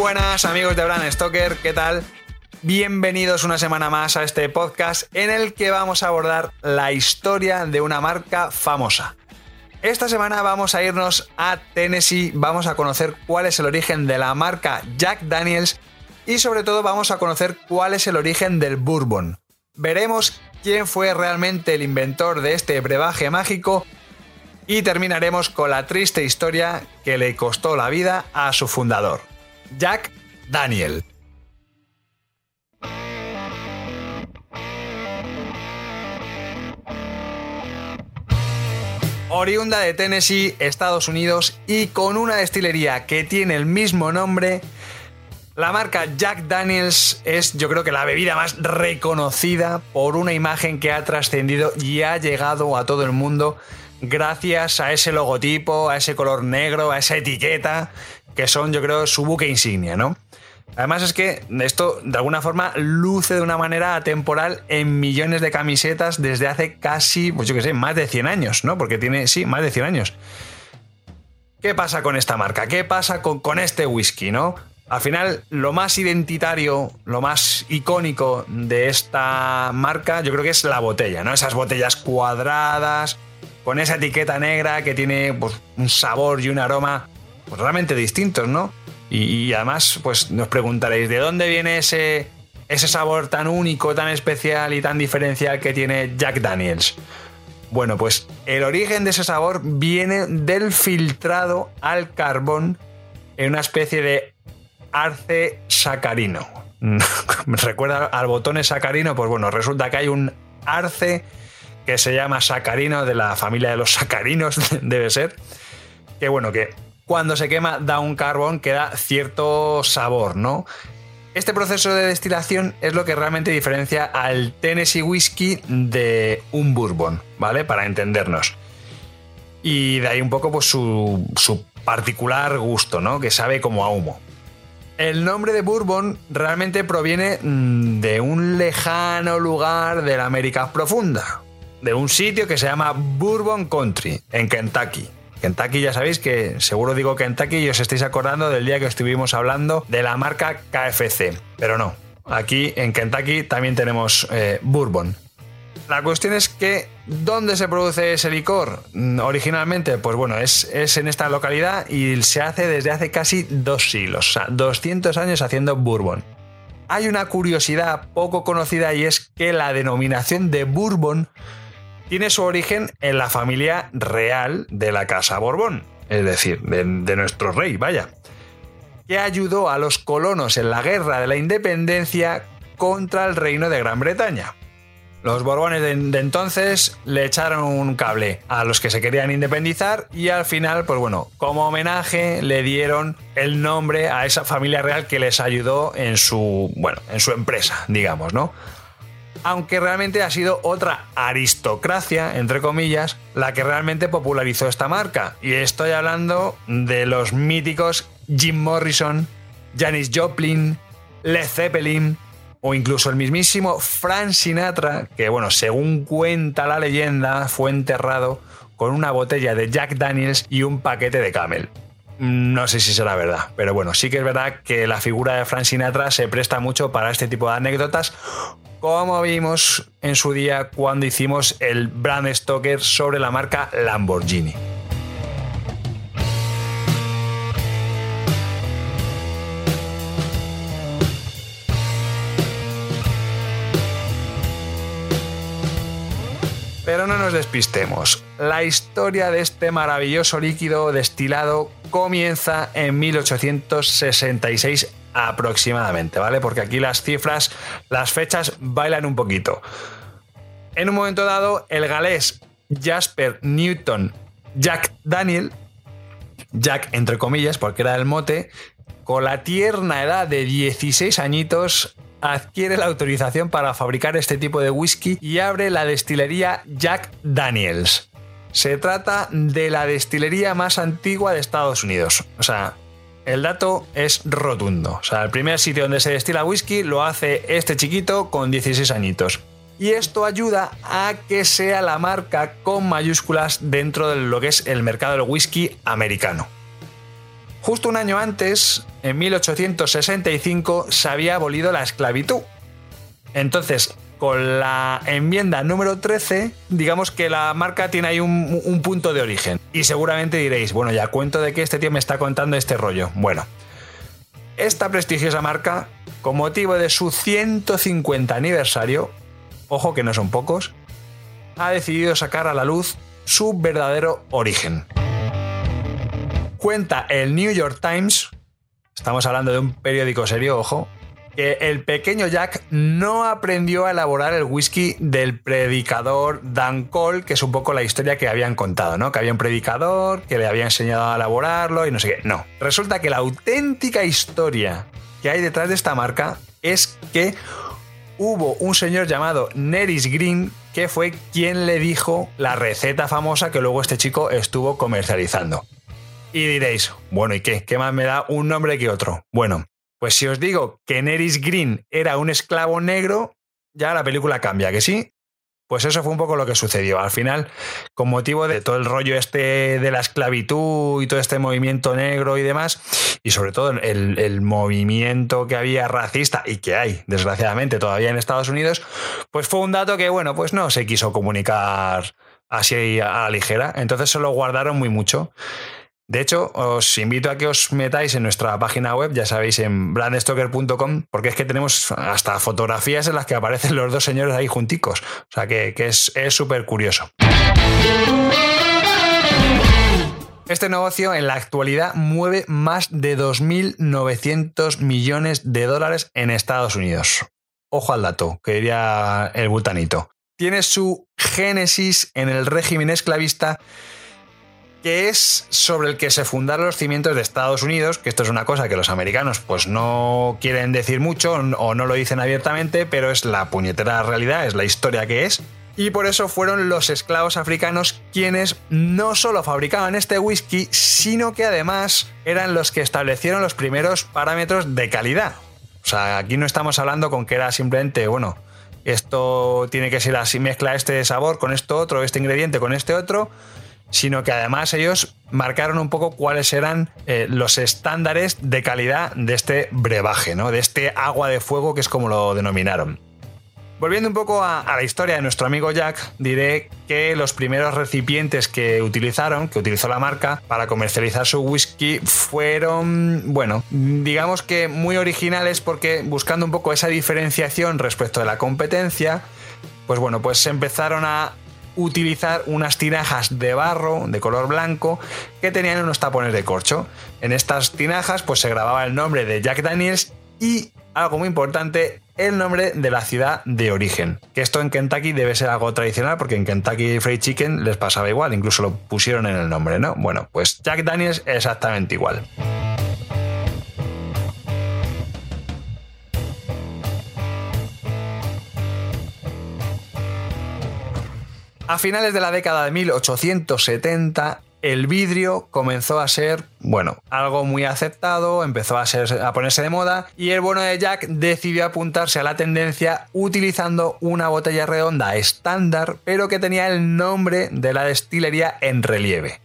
Buenas amigos de Brand Stoker, ¿qué tal? Bienvenidos una semana más a este podcast en el que vamos a abordar la historia de una marca famosa. Esta semana vamos a irnos a Tennessee, vamos a conocer cuál es el origen de la marca Jack Daniels y sobre todo vamos a conocer cuál es el origen del bourbon. Veremos quién fue realmente el inventor de este brebaje mágico y terminaremos con la triste historia que le costó la vida a su fundador. Jack Daniel. Oriunda de Tennessee, Estados Unidos, y con una destilería que tiene el mismo nombre, la marca Jack Daniels es yo creo que la bebida más reconocida por una imagen que ha trascendido y ha llegado a todo el mundo gracias a ese logotipo, a ese color negro, a esa etiqueta que son, yo creo, su buque insignia, ¿no? Además es que esto de alguna forma luce de una manera atemporal en millones de camisetas desde hace casi, pues yo qué sé, más de 100 años, ¿no? Porque tiene, sí, más de 100 años. ¿Qué pasa con esta marca? ¿Qué pasa con, este whisky, no? Al final, lo más identitario, lo más icónico de esta marca, yo creo que es la botella, ¿no? Esas botellas cuadradas, con esa etiqueta negra que tiene pues, un sabor y un aroma pues, realmente distintos, ¿no? Y, además, pues nos preguntaréis, ¿de dónde viene ese, ese sabor tan único, tan especial y tan diferencial que tiene Jack Daniels? Bueno, pues el origen de ese sabor viene del filtrado al carbón en una especie de arce sacarino. ¿Me recuerda al botón sacarino? Pues bueno, resulta que hay un arce que se llama sacarino de la familia de los sacarinos, debe ser. Que bueno, que cuando se quema da un carbón que da cierto sabor, ¿no? Este proceso de destilación es lo que realmente diferencia al Tennessee Whiskey de un Bourbon, ¿vale? Para entendernos. Y de ahí un poco pues, su, su particular gusto, ¿no? Que sabe como a humo. El nombre de Bourbon realmente proviene mm, de un lejano lugar de la América profunda, de un sitio que se llama Bourbon Country, en Kentucky. Kentucky ya sabéis que seguro digo Kentucky y os estáis acordando del día que estuvimos hablando de la marca KFC, pero no. Aquí en Kentucky también tenemos eh, bourbon. La cuestión es que, ¿dónde se produce ese licor? Mm, originalmente, pues bueno, es, es, en esta localidad y se hace desde hace casi dos siglos, o sea, 200 años haciendo bourbon. Hay una curiosidad poco conocida y es que la denominación de bourbon tiene su origen en la familia real de la Casa Borbón, es decir, de, nuestro rey, vaya, que ayudó a los colonos en la guerra de la independencia contra el reino de Gran Bretaña. Los Borbones de, entonces le echaron un cable a los que se querían independizar y al final, pues bueno, como homenaje le dieron el nombre a esa familia real que les ayudó en su, bueno, en su empresa, digamos, ¿no? Aunque realmente ha sido otra aristocracia, entre comillas, la que realmente popularizó esta marca. Y estoy hablando de los míticos Jim Morrison, Janis Joplin, Led Zeppelin o incluso el mismísimo Frank Sinatra, que bueno, según cuenta la leyenda, fue enterrado con una botella de Jack Daniels y un paquete de Camel. No sé si será verdad, pero bueno, sí que es verdad que la figura de Frank Sinatra se presta mucho para este tipo de anécdotas, como vimos en su día cuando hicimos el brand Stoker sobre la marca Lamborghini. Pero no nos despistemos. La historia de este maravilloso líquido destilado comienza en 1866 aproximadamente, ¿vale? Porque aquí las cifras, las fechas bailan un poquito. En un momento dado, el galés Jasper Newton Jack Daniel Jack entre comillas, porque era el mote, con la tierna edad de 16 añitos adquiere la autorización para fabricar este tipo de whisky y abre la destilería Jack Daniels. Se trata de la destilería más antigua de Estados Unidos. O sea, el dato es rotundo. O sea, el primer sitio donde se destila whisky lo hace este chiquito con 16 añitos. Y esto ayuda a que sea la marca con mayúsculas dentro de lo que es el mercado del whisky americano. Justo un año antes, en 1865, se había abolido la esclavitud. Entonces, con la enmienda número 13, digamos que la marca tiene ahí un, punto de origen. Y seguramente diréis, bueno, ya cuento de que este tío me está contando este rollo. Bueno, esta prestigiosa marca, con motivo de su 150 aniversario, ojo que no son pocos, ha decidido sacar a la luz su verdadero origen cuenta el New York Times, estamos hablando de un periódico serio, ojo, que el pequeño Jack no aprendió a elaborar el whisky del predicador Dan Cole, que es un poco la historia que habían contado, ¿no? Que había un predicador que le había enseñado a elaborarlo y no sé qué. No, resulta que la auténtica historia que hay detrás de esta marca es que hubo un señor llamado Neris Green que fue quien le dijo la receta famosa que luego este chico estuvo comercializando. Y diréis, bueno, ¿y qué? ¿Qué más me da un nombre que otro? Bueno, pues si os digo que Neris Green era un esclavo negro, ya la película cambia, ¿que sí? Pues eso fue un poco lo que sucedió. Al final, con motivo de todo el rollo este de la esclavitud y todo este movimiento negro y demás, y sobre todo el, el, movimiento que había racista y que hay, desgraciadamente, todavía en Estados Unidos, pues fue un dato que, bueno, pues no se quiso comunicar así a la ligera. Entonces se lo guardaron muy mucho. De hecho, os invito a que os metáis en nuestra página web, ya sabéis, en brandstoker.com, porque es que tenemos hasta fotografías en las que aparecen los dos señores ahí junticos. O sea que, es súper curioso. Este negocio en la actualidad mueve más de 2.900 millones de dólares en Estados Unidos. Ojo al dato, que diría el butanito. Tiene su génesis en el régimen esclavista que es sobre el que se fundaron los cimientos de Estados Unidos, que esto es una cosa que los americanos pues no quieren decir mucho o no lo dicen abiertamente, pero es la puñetera realidad, es la historia que es. Y por eso fueron los esclavos africanos quienes no solo fabricaban este whisky, sino que además eran los que establecieron los primeros parámetros de calidad. O sea, aquí no estamos hablando con que era simplemente, bueno, esto tiene que ser así, mezcla este sabor con esto otro, este ingrediente con este otro, sino que además ellos marcaron un poco cuáles eran eh, los estándares de calidad de este brebaje, ¿no? de este agua de fuego que es como lo denominaron. Volviendo un poco a, la historia de nuestro amigo Jack, diré que los primeros recipientes que utilizaron, que utilizó la marca para comercializar su whisky, fueron, bueno, digamos que muy originales porque buscando un poco esa diferenciación respecto de la competencia, pues bueno, pues se empezaron a utilizar unas tinajas de barro de color blanco que tenían unos tapones de corcho. En estas tinajas pues se grababa el nombre de Jack Daniels y algo muy importante, el nombre de la ciudad de origen. Que esto en Kentucky debe ser algo tradicional porque en Kentucky Fried Chicken les pasaba igual, incluso lo pusieron en el nombre, ¿no? Bueno, pues Jack Daniels exactamente igual. A finales de la década de 1870, el vidrio comenzó a ser, bueno, algo muy aceptado, empezó a, ponerse de moda y el bueno de Jack decidió apuntarse a la tendencia utilizando una botella redonda estándar, pero que tenía el nombre de la destilería en relieve.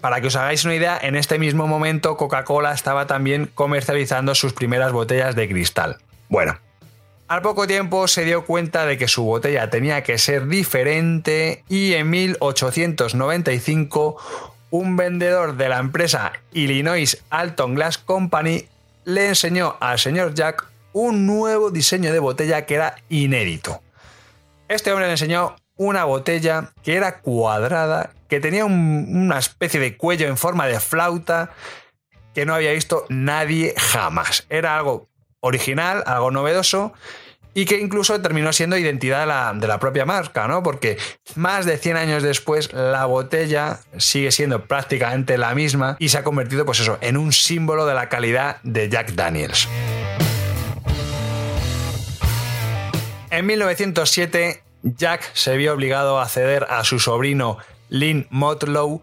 Para que os hagáis una idea, en este mismo momento Coca-Cola estaba también comercializando sus primeras botellas de cristal. Bueno, al poco tiempo se dio cuenta de que su botella tenía que ser diferente y en 1895 un vendedor de la empresa Illinois Alton Glass Company le enseñó al señor Jack un nuevo diseño de botella que era inédito. Este hombre le enseñó una botella que era cuadrada, que tenía una especie de cuello en forma de flauta que no había visto nadie jamás. Era algo original, algo novedoso y que incluso terminó siendo identidad de la, de la, propia marca, ¿no? Porque más de 100 años después la botella sigue siendo prácticamente la misma y se ha convertido, pues eso, en un símbolo de la calidad de Jack Daniels. En 1907, Jack se vio obligado a ceder a su sobrino Lynn Motlow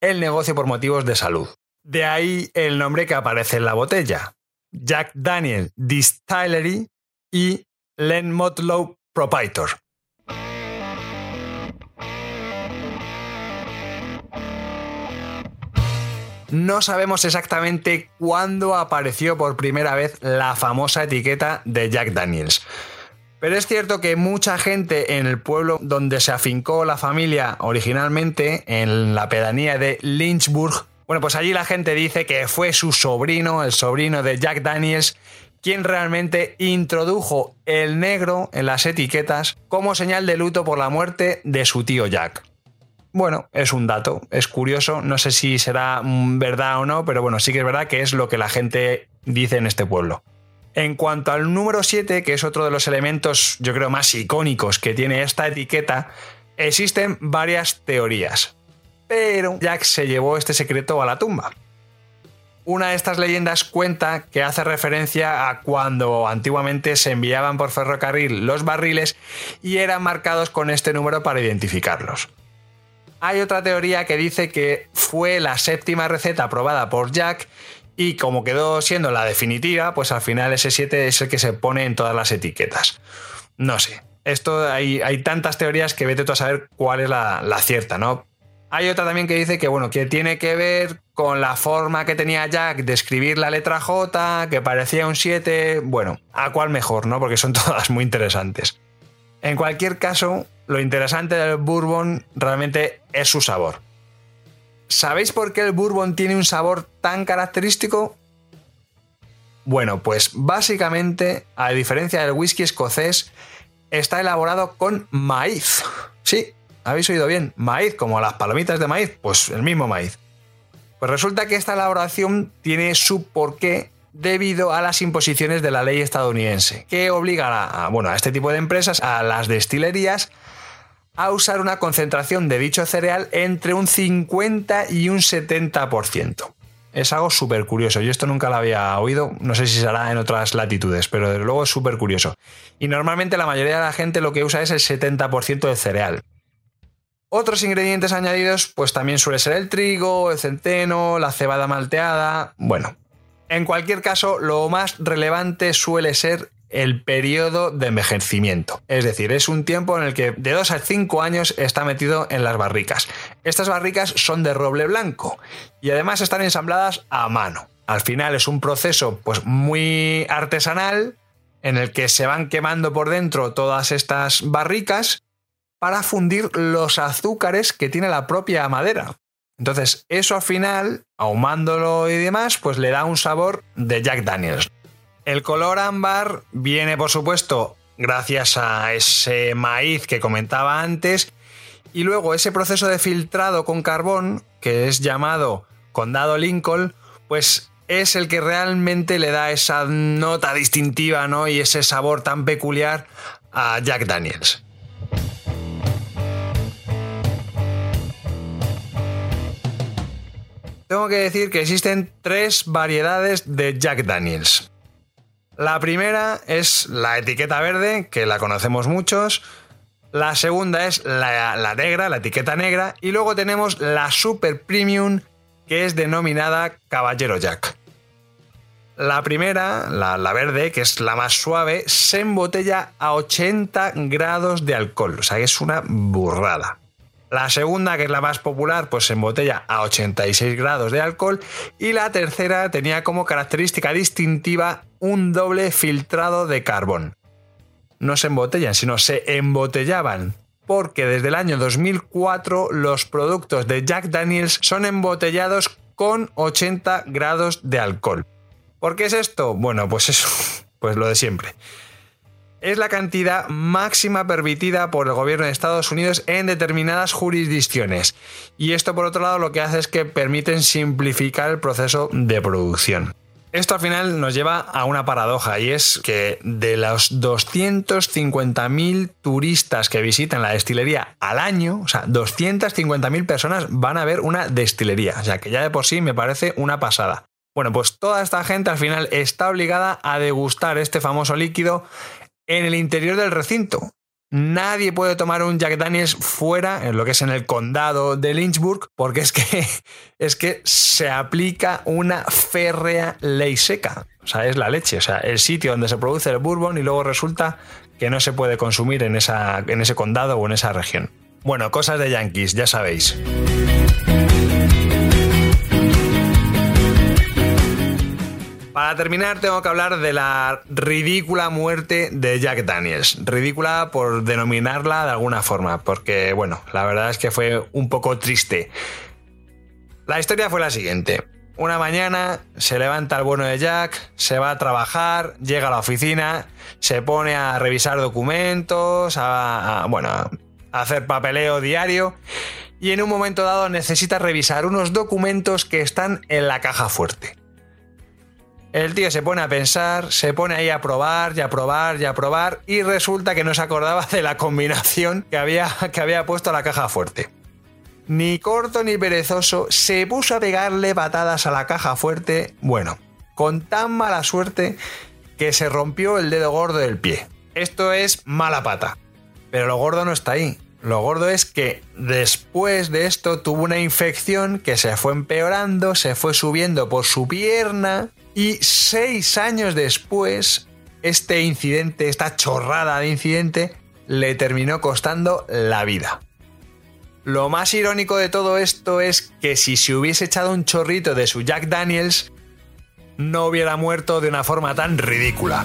el negocio por motivos de salud. De ahí el nombre que aparece en la botella. Jack Daniel Distillery y Len Motlow Proprietor. No sabemos exactamente cuándo apareció por primera vez la famosa etiqueta de Jack Daniels. Pero es cierto que mucha gente en el pueblo donde se afincó la familia originalmente, en la pedanía de Lynchburg, bueno, pues allí la gente dice que fue su sobrino, el sobrino de Jack Daniels, quien realmente introdujo el negro en las etiquetas como señal de luto por la muerte de su tío Jack. Bueno, es un dato, es curioso, no sé si será verdad o no, pero bueno, sí que es verdad que es lo que la gente dice en este pueblo. En cuanto al número 7, que es otro de los elementos, yo creo, más icónicos que tiene esta etiqueta, existen varias teorías. Pero Jack se llevó este secreto a la tumba. Una de estas leyendas cuenta que hace referencia a cuando antiguamente se enviaban por ferrocarril los barriles y eran marcados con este número para identificarlos. Hay otra teoría que dice que fue la séptima receta aprobada por Jack y como quedó siendo la definitiva, pues al final ese 7 es el que se pone en todas las etiquetas. No sé. Esto hay, hay tantas teorías que vete tú a saber cuál es la, la cierta, ¿no? Hay otra también que dice que, bueno, que tiene que ver con la forma que tenía Jack de escribir la letra J, que parecía un 7. Bueno, a cuál mejor, ¿no? Porque son todas muy interesantes. En cualquier caso, lo interesante del bourbon realmente es su sabor. ¿Sabéis por qué el bourbon tiene un sabor tan característico? Bueno, pues básicamente, a diferencia del whisky escocés, está elaborado con maíz. Sí, habéis oído bien, maíz, como las palomitas de maíz, pues el mismo maíz. Pues resulta que esta elaboración tiene su porqué debido a las imposiciones de la ley estadounidense, que obliga a, bueno, a este tipo de empresas, a las destilerías, a usar una concentración de dicho cereal entre un 50 y un 70%. Es algo súper curioso. Yo esto nunca lo había oído. No sé si será en otras latitudes, pero desde luego es súper curioso. Y normalmente la mayoría de la gente lo que usa es el 70% de cereal. Otros ingredientes añadidos, pues también suele ser el trigo, el centeno, la cebada malteada. Bueno, en cualquier caso, lo más relevante suele ser el periodo de envejecimiento. Es decir, es un tiempo en el que de 2 a 5 años está metido en las barricas. Estas barricas son de roble blanco y además están ensambladas a mano. Al final es un proceso pues muy artesanal en el que se van quemando por dentro todas estas barricas para fundir los azúcares que tiene la propia madera. Entonces, eso al final, ahumándolo y demás, pues le da un sabor de Jack Daniels. El color ámbar viene, por supuesto, gracias a ese maíz que comentaba antes, y luego ese proceso de filtrado con carbón, que es llamado condado Lincoln, pues es el que realmente le da esa nota distintiva ¿no? y ese sabor tan peculiar a Jack Daniels. Tengo que decir que existen tres variedades de Jack Daniels. La primera es la etiqueta verde, que la conocemos muchos. La segunda es la, negra, la etiqueta negra. Y luego tenemos la Super Premium, que es denominada Caballero Jack. La primera, la, la, verde, que es la más suave, se embotella a 80 grados de alcohol. O sea es una burrada. La segunda, que es la más popular, pues se embotella a 86 grados de alcohol. Y la tercera tenía como característica distintiva un doble filtrado de carbón. No se embotellan, sino se embotellaban. Porque desde el año 2004 los productos de Jack Daniels son embotellados con 80 grados de alcohol. ¿Por qué es esto? Bueno, pues eso, pues lo de siempre es la cantidad máxima permitida por el gobierno de Estados Unidos en determinadas jurisdicciones. Y esto por otro lado lo que hace es que permiten simplificar el proceso de producción. Esto al final nos lleva a una paradoja y es que de los 250.000 turistas que visitan la destilería al año, o sea, 250.000 personas van a ver una destilería, o sea, que ya de por sí me parece una pasada. Bueno, pues toda esta gente al final está obligada a degustar este famoso líquido en el interior del recinto. Nadie puede tomar un Jack Daniels fuera, en lo que es en el condado de Lynchburg, porque es que, es que se aplica una férrea ley seca. O sea, es la leche. O sea, el sitio donde se produce el bourbon y luego resulta que no se puede consumir en, esa, en ese condado o en esa región. Bueno, cosas de yankees, ya sabéis. Para terminar, tengo que hablar de la ridícula muerte de Jack Daniels. Ridícula por denominarla de alguna forma, porque, bueno, la verdad es que fue un poco triste. La historia fue la siguiente. Una mañana se levanta el bueno de Jack, se va a trabajar, llega a la oficina, se pone a revisar documentos, a, bueno, a hacer papeleo diario y en un momento dado necesita revisar unos documentos que están en la caja fuerte. El tío se pone a pensar, se pone ahí a probar y a probar y a probar y resulta que no se acordaba de la combinación que había, que había puesto a la caja fuerte. Ni corto ni perezoso se puso a pegarle patadas a la caja fuerte, bueno, con tan mala suerte que se rompió el dedo gordo del pie. Esto es mala pata. Pero lo gordo no está ahí. Lo gordo es que después de esto tuvo una infección que se fue empeorando, se fue subiendo por su pierna y seis años después, este incidente, esta chorrada de incidente, le terminó costando la vida. Lo más irónico de todo esto es que si se hubiese echado un chorrito de su Jack Daniels, no hubiera muerto de una forma tan ridícula.